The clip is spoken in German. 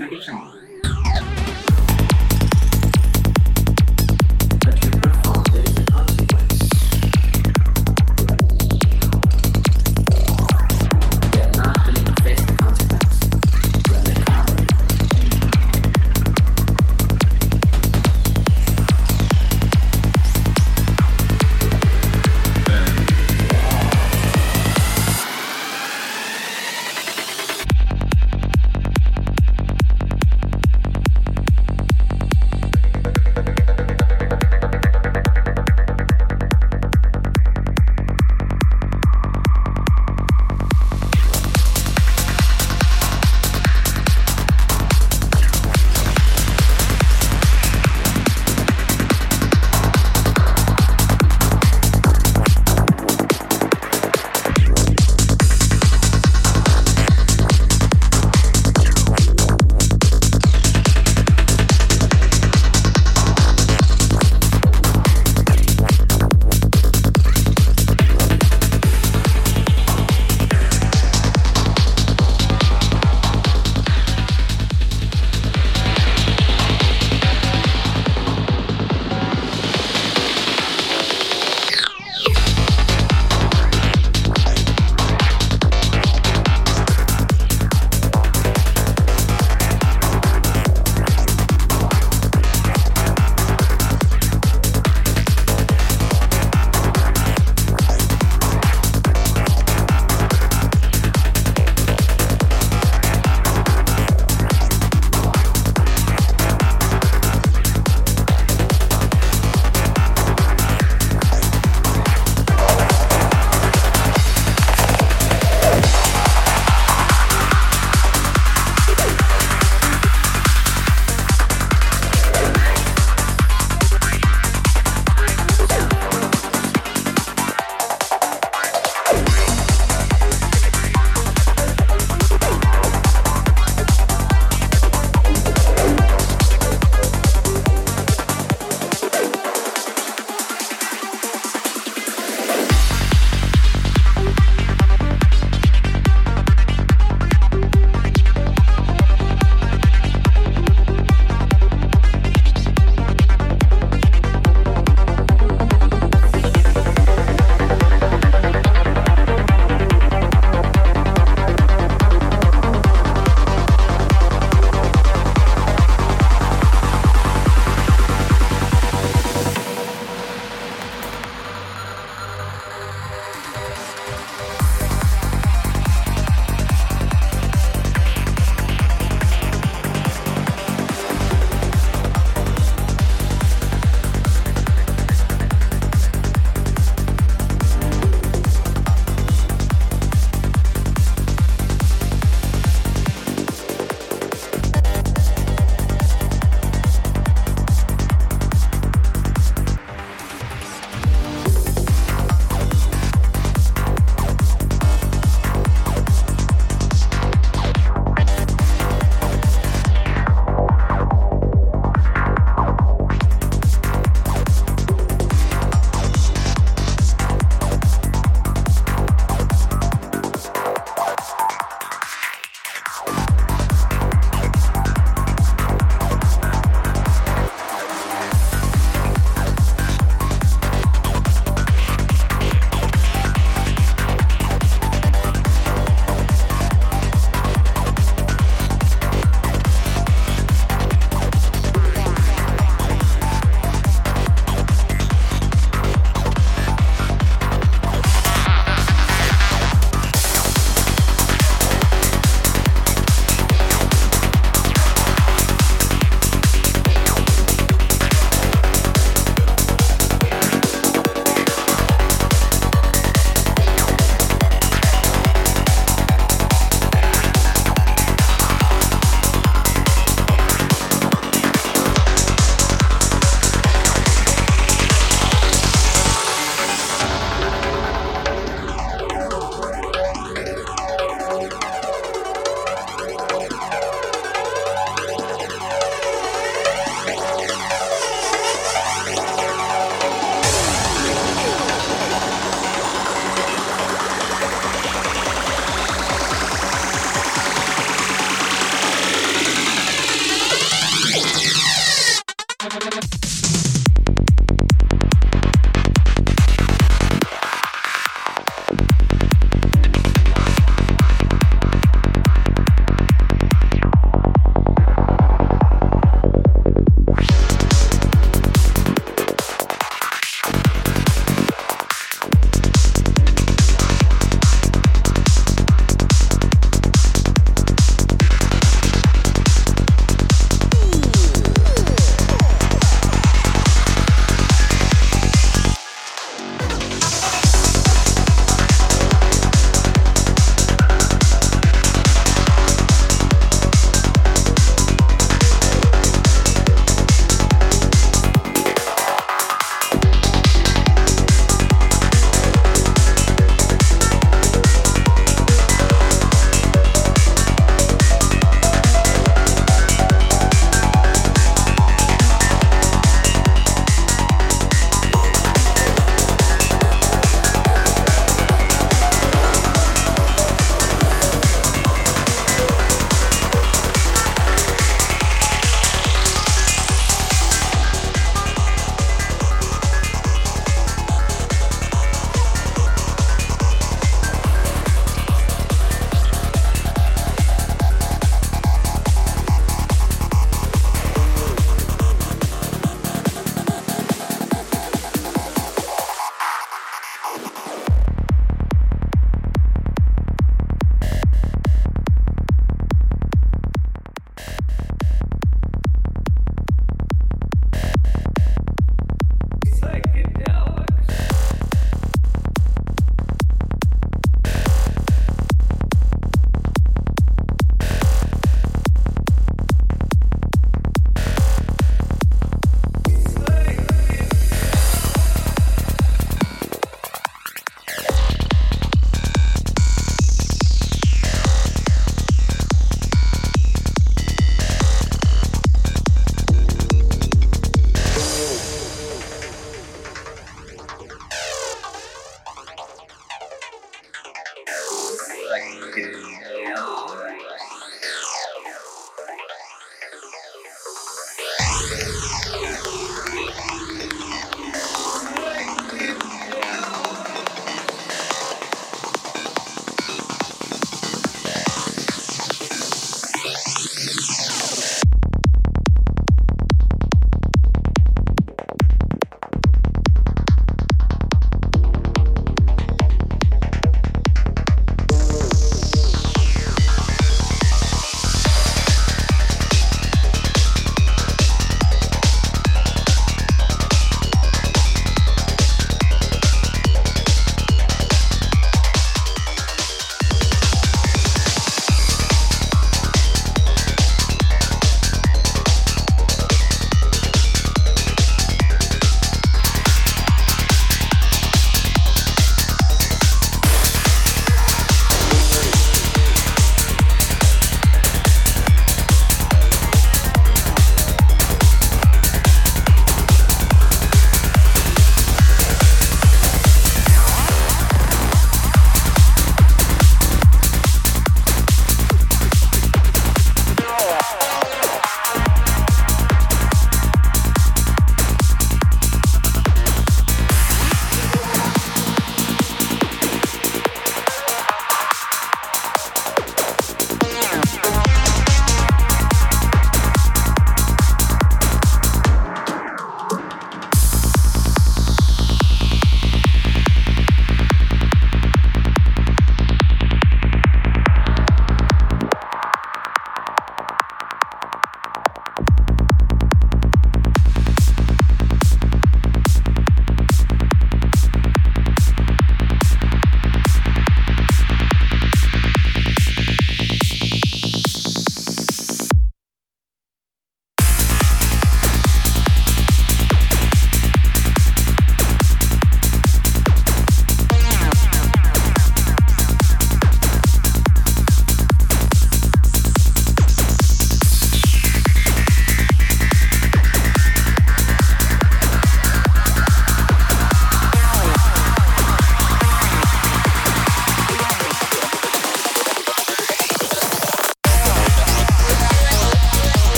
Fuß